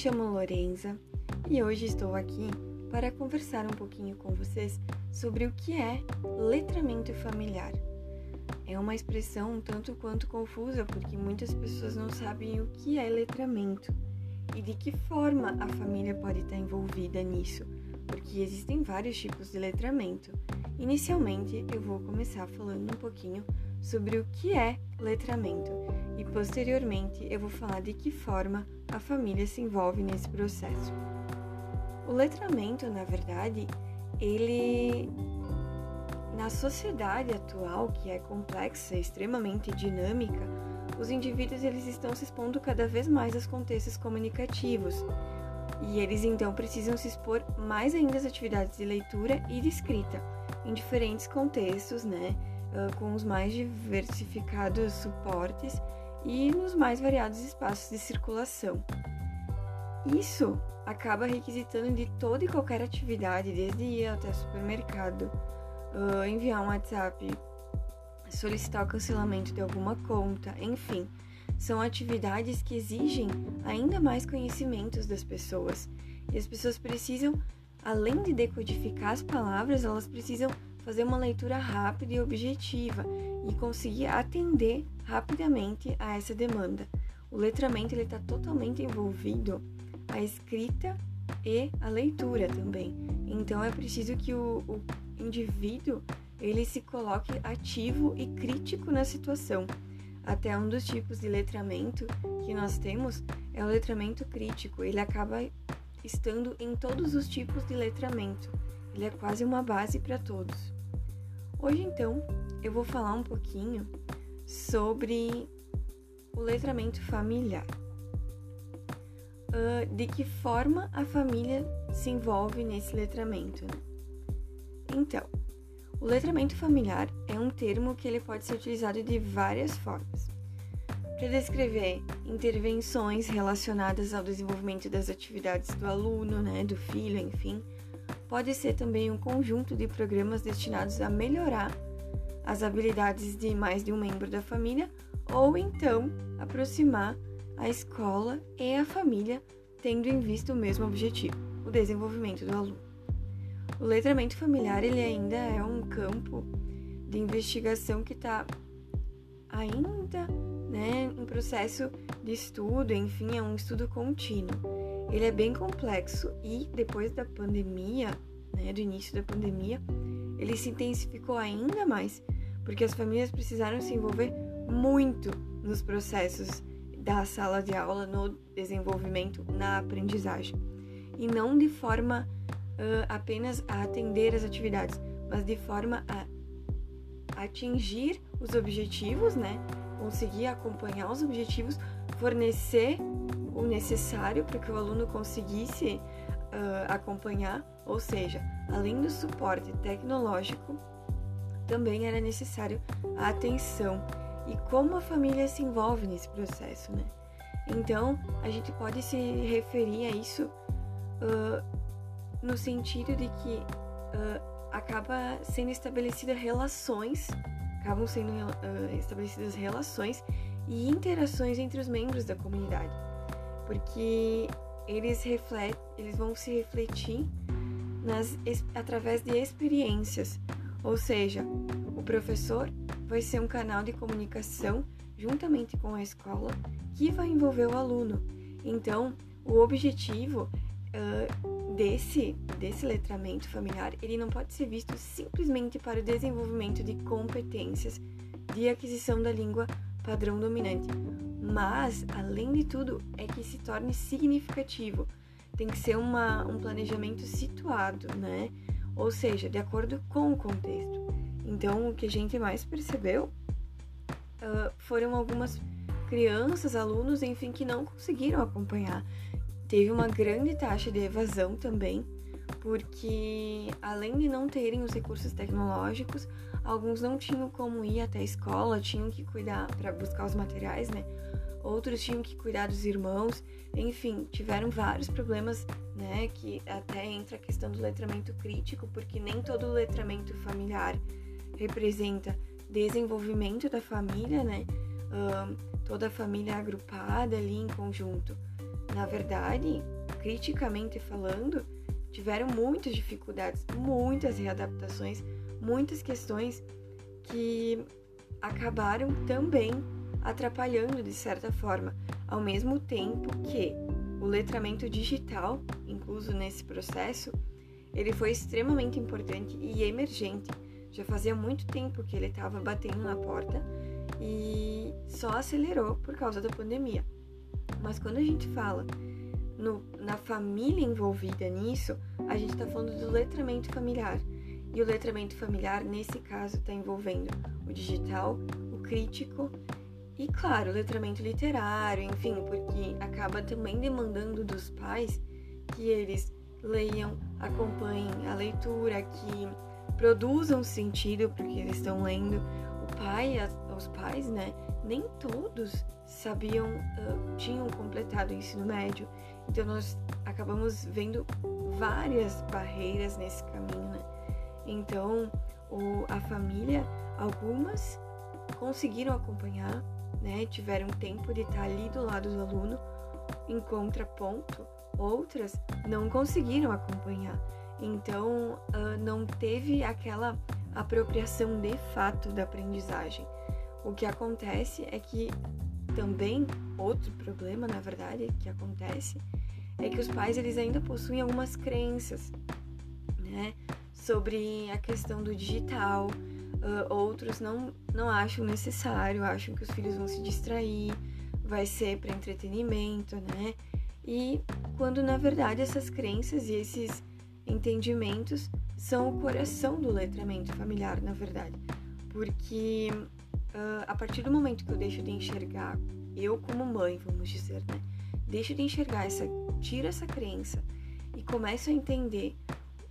chamo Lorenza e hoje estou aqui para conversar um pouquinho com vocês sobre o que é letramento familiar. É uma expressão um tanto quanto confusa porque muitas pessoas não sabem o que é letramento e de que forma a família pode estar envolvida nisso, porque existem vários tipos de letramento. Inicialmente, eu vou começar falando um pouquinho sobre o que é letramento e posteriormente eu vou falar de que forma a família se envolve nesse processo. O letramento, na verdade, ele na sociedade atual, que é complexa extremamente dinâmica, os indivíduos eles estão se expondo cada vez mais aos contextos comunicativos. E eles então precisam se expor mais ainda às atividades de leitura e de escrita, em diferentes contextos, né, com os mais diversificados suportes e nos mais variados espaços de circulação. Isso acaba requisitando de toda e qualquer atividade, desde ir até o supermercado, enviar um WhatsApp, solicitar o cancelamento de alguma conta, enfim, são atividades que exigem ainda mais conhecimentos das pessoas. E as pessoas precisam, além de decodificar as palavras, elas precisam fazer uma leitura rápida e objetiva e conseguir atender rapidamente a essa demanda. O letramento está totalmente envolvido a escrita e a leitura também. Então é preciso que o, o indivíduo ele se coloque ativo e crítico na situação. Até um dos tipos de letramento que nós temos é o letramento crítico. Ele acaba estando em todos os tipos de letramento. Ele é quase uma base para todos. Hoje, então, eu vou falar um pouquinho sobre o letramento familiar. Uh, de que forma a família se envolve nesse letramento? Né? Então, o letramento familiar é um termo que ele pode ser utilizado de várias formas. Para descrever intervenções relacionadas ao desenvolvimento das atividades do aluno, né, do filho, enfim, pode ser também um conjunto de programas destinados a melhorar as habilidades de mais de um membro da família ou então aproximar a escola e a família tendo em vista o mesmo objetivo, o desenvolvimento do aluno. O letramento familiar ele ainda é um campo de investigação que está ainda né, em processo de estudo, enfim, é um estudo contínuo. Ele é bem complexo e depois da pandemia, né, do início da pandemia, ele se intensificou ainda mais, porque as famílias precisaram se envolver muito nos processos da sala de aula, no desenvolvimento, na aprendizagem, e não de forma uh, apenas a atender as atividades, mas de forma a atingir os objetivos, né? Conseguir acompanhar os objetivos, fornecer o necessário para que o aluno conseguisse uh, acompanhar, ou seja, além do suporte tecnológico, também era necessário a atenção e como a família se envolve nesse processo, né? Então, a gente pode se referir a isso uh, no sentido de que uh, acaba sendo estabelecida relações, acabam sendo uh, estabelecidas relações e interações entre os membros da comunidade porque eles eles vão se refletir nas, através de experiências, ou seja, o professor vai ser um canal de comunicação juntamente com a escola que vai envolver o aluno. Então, o objetivo uh, desse, desse letramento familiar, ele não pode ser visto simplesmente para o desenvolvimento de competências de aquisição da língua padrão dominante, mas, além de tudo, é que se torne significativo. Tem que ser uma, um planejamento situado, né? Ou seja, de acordo com o contexto. Então, o que a gente mais percebeu uh, foram algumas crianças, alunos, enfim, que não conseguiram acompanhar. Teve uma grande taxa de evasão também, porque além de não terem os recursos tecnológicos, alguns não tinham como ir até a escola, tinham que cuidar para buscar os materiais, né? Outros tinham que cuidar dos irmãos, enfim, tiveram vários problemas, né? Que até entra a questão do letramento crítico, porque nem todo letramento familiar representa desenvolvimento da família, né? toda a família agrupada ali em conjunto. na verdade, criticamente falando, tiveram muitas dificuldades, muitas readaptações, muitas questões que acabaram também atrapalhando de certa forma, ao mesmo tempo que o letramento digital, incluso nesse processo, ele foi extremamente importante e emergente. Já fazia muito tempo que ele estava batendo na porta e só acelerou por causa da pandemia. Mas quando a gente fala no, na família envolvida nisso, a gente está falando do letramento familiar. E o letramento familiar, nesse caso, está envolvendo o digital, o crítico e, claro, o letramento literário, enfim, porque acaba também demandando dos pais que eles leiam, acompanhem a leitura, que produzam sentido porque eles estão lendo. O pai, os pais, né, nem todos sabiam, uh, tinham completado o ensino médio. Então nós acabamos vendo várias barreiras nesse caminho, né? Então o, a família, algumas conseguiram acompanhar, né? Tiveram tempo de estar ali do lado do aluno, em contraponto, outras não conseguiram acompanhar. Então uh, não teve aquela apropriação de fato da aprendizagem. O que acontece é que também outro problema, na verdade, que acontece é que os pais eles ainda possuem algumas crenças, né, sobre a questão do digital. Uh, outros não não acham necessário, acham que os filhos vão se distrair, vai ser para entretenimento, né? E quando na verdade essas crenças e esses entendimentos são o coração do letramento familiar, na verdade, porque uh, a partir do momento que eu deixo de enxergar, eu como mãe, vamos dizer, né? Deixo de enxergar essa, tiro essa crença e começo a entender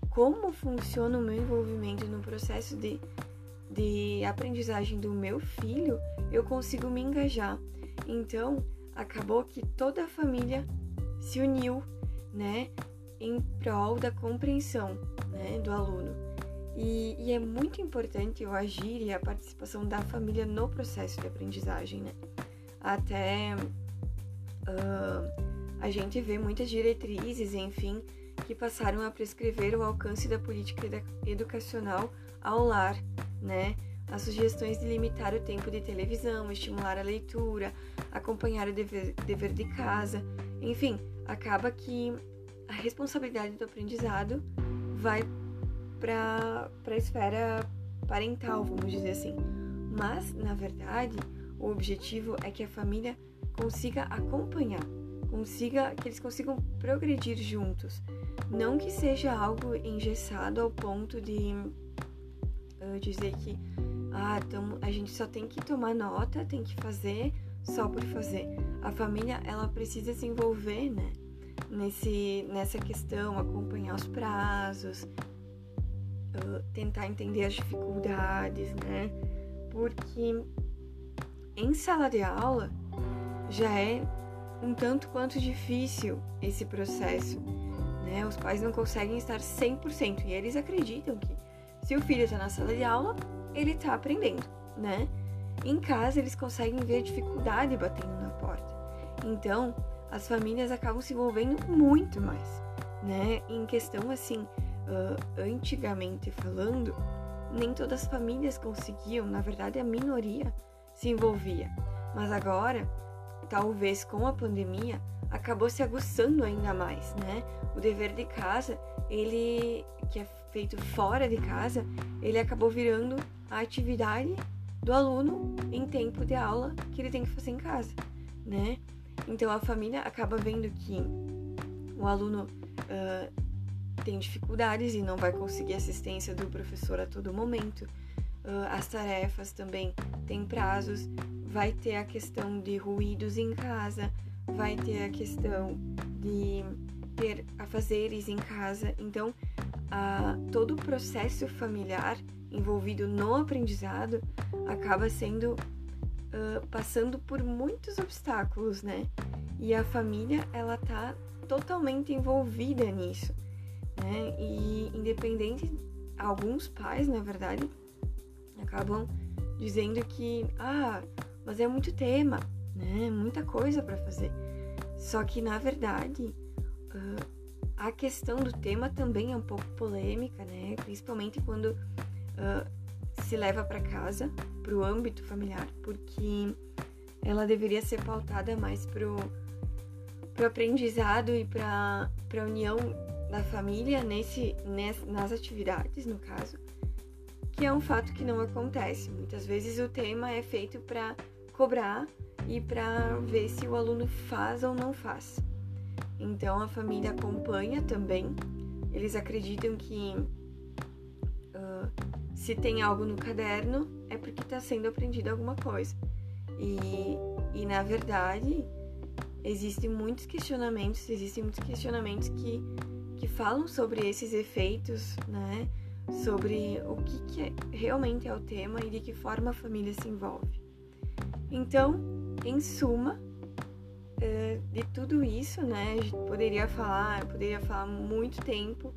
como funciona o meu envolvimento no processo de, de aprendizagem do meu filho, eu consigo me engajar. Então, acabou que toda a família se uniu, né, em prol da compreensão, né, do aluno. E, e, é muito importante o agir e a participação da família no processo de aprendizagem, né? Até uh, a gente vê muitas diretrizes, enfim, que passaram a prescrever o alcance da política educacional ao lar, né? As sugestões de limitar o tempo de televisão, estimular a leitura, acompanhar o dever, dever de casa, enfim, acaba que a responsabilidade do aprendizado vai para a esfera parental, vamos dizer assim. Mas, na verdade, o objetivo é que a família consiga acompanhar, consiga que eles consigam progredir juntos, não que seja algo engessado ao ponto de uh, dizer que ah, tamo, a gente só tem que tomar nota, tem que fazer só por fazer. A família ela precisa se envolver, né? Nesse, nessa questão, acompanhar os prazos, tentar entender as dificuldades, né? Porque em sala de aula já é um tanto quanto difícil esse processo, né? Os pais não conseguem estar 100% e eles acreditam que se o filho está na sala de aula, ele está aprendendo, né? Em casa eles conseguem ver dificuldade batendo na porta. Então, as famílias acabam se envolvendo muito mais, né? Em questão assim, uh, antigamente falando, nem todas as famílias conseguiam, na verdade a minoria se envolvia. Mas agora, talvez com a pandemia, acabou se aguçando ainda mais, né? O dever de casa, ele que é feito fora de casa, ele acabou virando a atividade do aluno em tempo de aula que ele tem que fazer em casa, né? Então a família acaba vendo que o aluno uh, tem dificuldades e não vai conseguir assistência do professor a todo momento. Uh, as tarefas também têm prazos, vai ter a questão de ruídos em casa, vai ter a questão de ter afazeres em casa. Então, uh, todo o processo familiar envolvido no aprendizado acaba sendo uh, passando por muitos obstáculos, né? E a família ela tá totalmente envolvida nisso né? E independente, alguns pais, na verdade, acabam dizendo que, ah, mas é muito tema, né? Muita coisa para fazer. Só que, na verdade, uh, a questão do tema também é um pouco polêmica, né? Principalmente quando uh, se leva para casa, para o âmbito familiar, porque ela deveria ser pautada mais pro, pro aprendizado e para a união da família nesse, ness, nas atividades, no caso, que é um fato que não acontece. Muitas vezes o tema é feito para cobrar e para ver se o aluno faz ou não faz. Então a família acompanha também. Eles acreditam que uh, se tem algo no caderno é porque está sendo aprendido alguma coisa. E, e na verdade existem muitos questionamentos, existem muitos questionamentos que, que falam sobre esses efeitos, né? Sobre o que, que é, realmente é o tema e de que forma a família se envolve. Então, em suma, uh, de tudo isso, né? A gente poderia falar, poderia falar muito tempo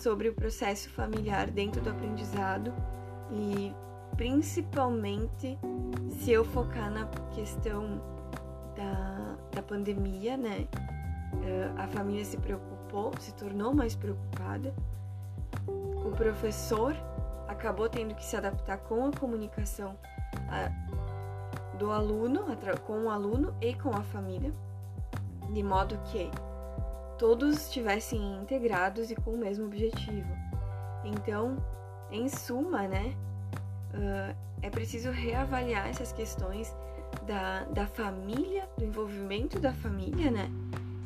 sobre o processo familiar dentro do aprendizado e principalmente se eu focar na questão da, da pandemia, né? Uh, a família se preocupou, se tornou mais preocupada. O professor acabou tendo que se adaptar com a comunicação do aluno, com o aluno e com a família, de modo que todos estivessem integrados e com o mesmo objetivo. Então, em suma, né, uh, é preciso reavaliar essas questões da, da família, do envolvimento da família, né,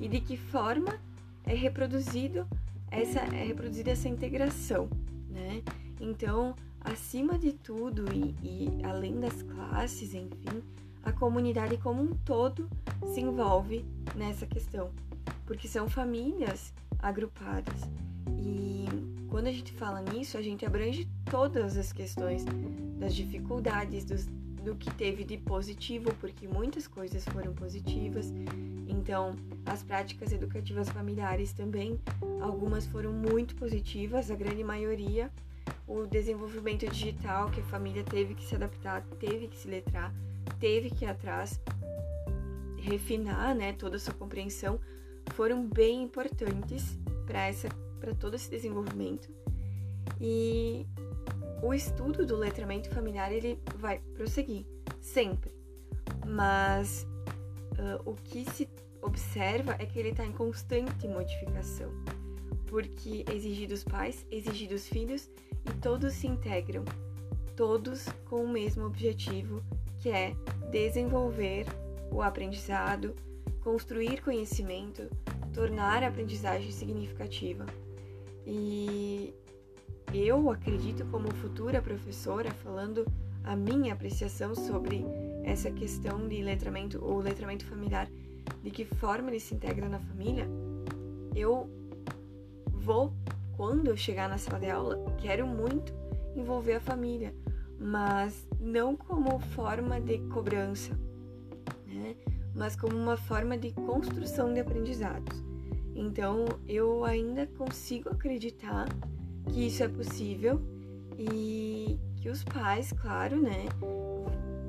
e de que forma é reproduzido essa é reproduzida essa integração, né? Então, acima de tudo e, e além das classes, enfim, a comunidade como um todo se envolve nessa questão, porque são famílias agrupadas. E quando a gente fala nisso, a gente abrange todas as questões das dificuldades, dos, do que teve de positivo, porque muitas coisas foram positivas. Então, as práticas educativas familiares também, algumas foram muito positivas, a grande maioria o desenvolvimento digital que a família teve que se adaptar, teve que se letrar, teve que ir atrás, refinar, né, toda a sua compreensão, foram bem importantes para essa para todo esse desenvolvimento. E o estudo do letramento familiar ele vai prosseguir sempre, mas uh, o que se observa é que ele está em constante modificação, porque exige dos pais, exige dos filhos e todos se integram, todos com o mesmo objetivo, que é desenvolver o aprendizado, construir conhecimento, tornar a aprendizagem significativa. E eu acredito, como futura professora, falando a minha apreciação sobre essa questão de letramento ou letramento familiar, de que forma ele se integra na família, eu vou quando eu chegar na sala de aula, quero muito envolver a família, mas não como forma de cobrança, né? mas como uma forma de construção de aprendizados. Então, eu ainda consigo acreditar que isso é possível e que os pais, claro, né,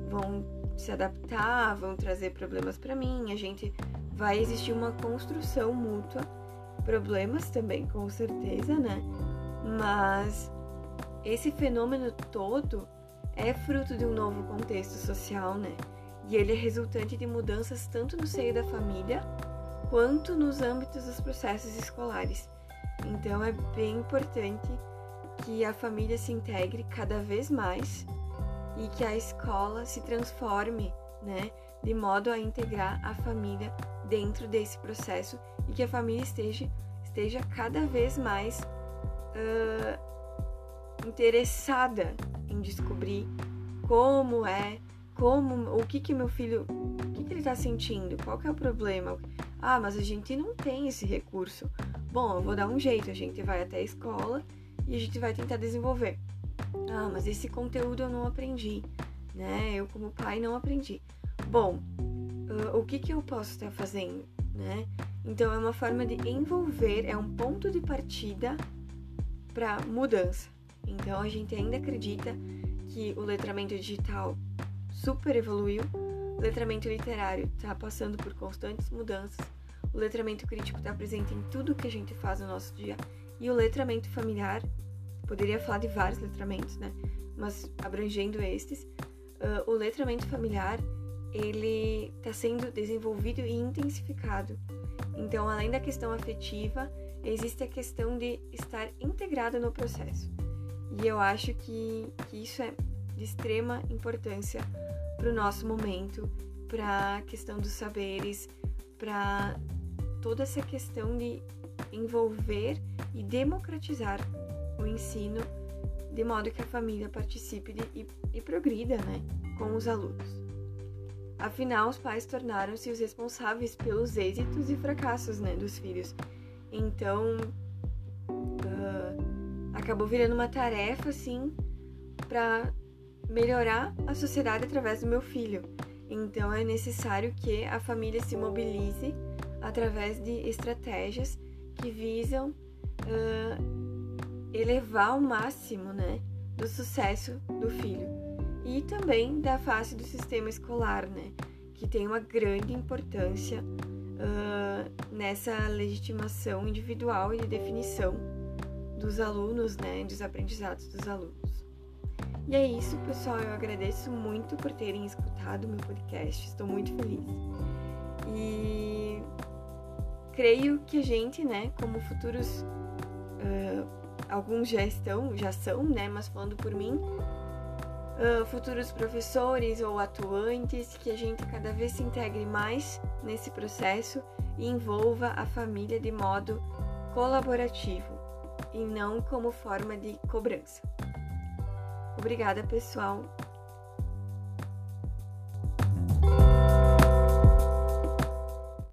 vão se adaptar, vão trazer problemas para mim, a gente vai existir uma construção mútua problemas também, com certeza, né? Mas esse fenômeno todo é fruto de um novo contexto social, né? E ele é resultante de mudanças tanto no seio da família quanto nos âmbitos dos processos escolares. Então é bem importante que a família se integre cada vez mais e que a escola se transforme, né, de modo a integrar a família dentro desse processo e que a família esteja, esteja cada vez mais uh, interessada em descobrir como é, como, o que que meu filho, o que que ele está sentindo, qual que é o problema. Ah, mas a gente não tem esse recurso. Bom, eu vou dar um jeito, a gente vai até a escola e a gente vai tentar desenvolver. Ah, mas esse conteúdo eu não aprendi, né? Eu como pai não aprendi. Bom, uh, o que que eu posso estar fazendo? né? Então é uma forma de envolver, é um ponto de partida para mudança. Então a gente ainda acredita que o letramento digital super evoluiu, O letramento literário está passando por constantes mudanças. O letramento crítico está presente em tudo que a gente faz no nosso dia. E o letramento familiar, poderia falar de vários letramentos, né? Mas abrangendo estes, uh, o letramento familiar ele está sendo desenvolvido e intensificado. Então, além da questão afetiva, existe a questão de estar integrado no processo. E eu acho que, que isso é de extrema importância para o nosso momento, para a questão dos saberes, para toda essa questão de envolver e democratizar o ensino de modo que a família participe de, e, e progrida né, com os alunos. Afinal, os pais tornaram-se os responsáveis pelos êxitos e fracassos né, dos filhos. Então, uh, acabou virando uma tarefa, assim, para melhorar a sociedade através do meu filho. Então, é necessário que a família se mobilize através de estratégias que visam uh, elevar ao máximo, né, do sucesso do filho e também da face do sistema escolar, né, que tem uma grande importância uh, nessa legitimação individual e de definição dos alunos, né, dos aprendizados dos alunos. E é isso, pessoal. Eu agradeço muito por terem escutado meu podcast. Estou muito feliz. E creio que a gente, né, como futuros, uh, alguns já estão, já são, né, mas falando por mim, uh, futuros professores ou atuantes, que a gente cada vez se integre mais nesse processo e envolva a família de modo colaborativo e não como forma de cobrança. Obrigada, pessoal.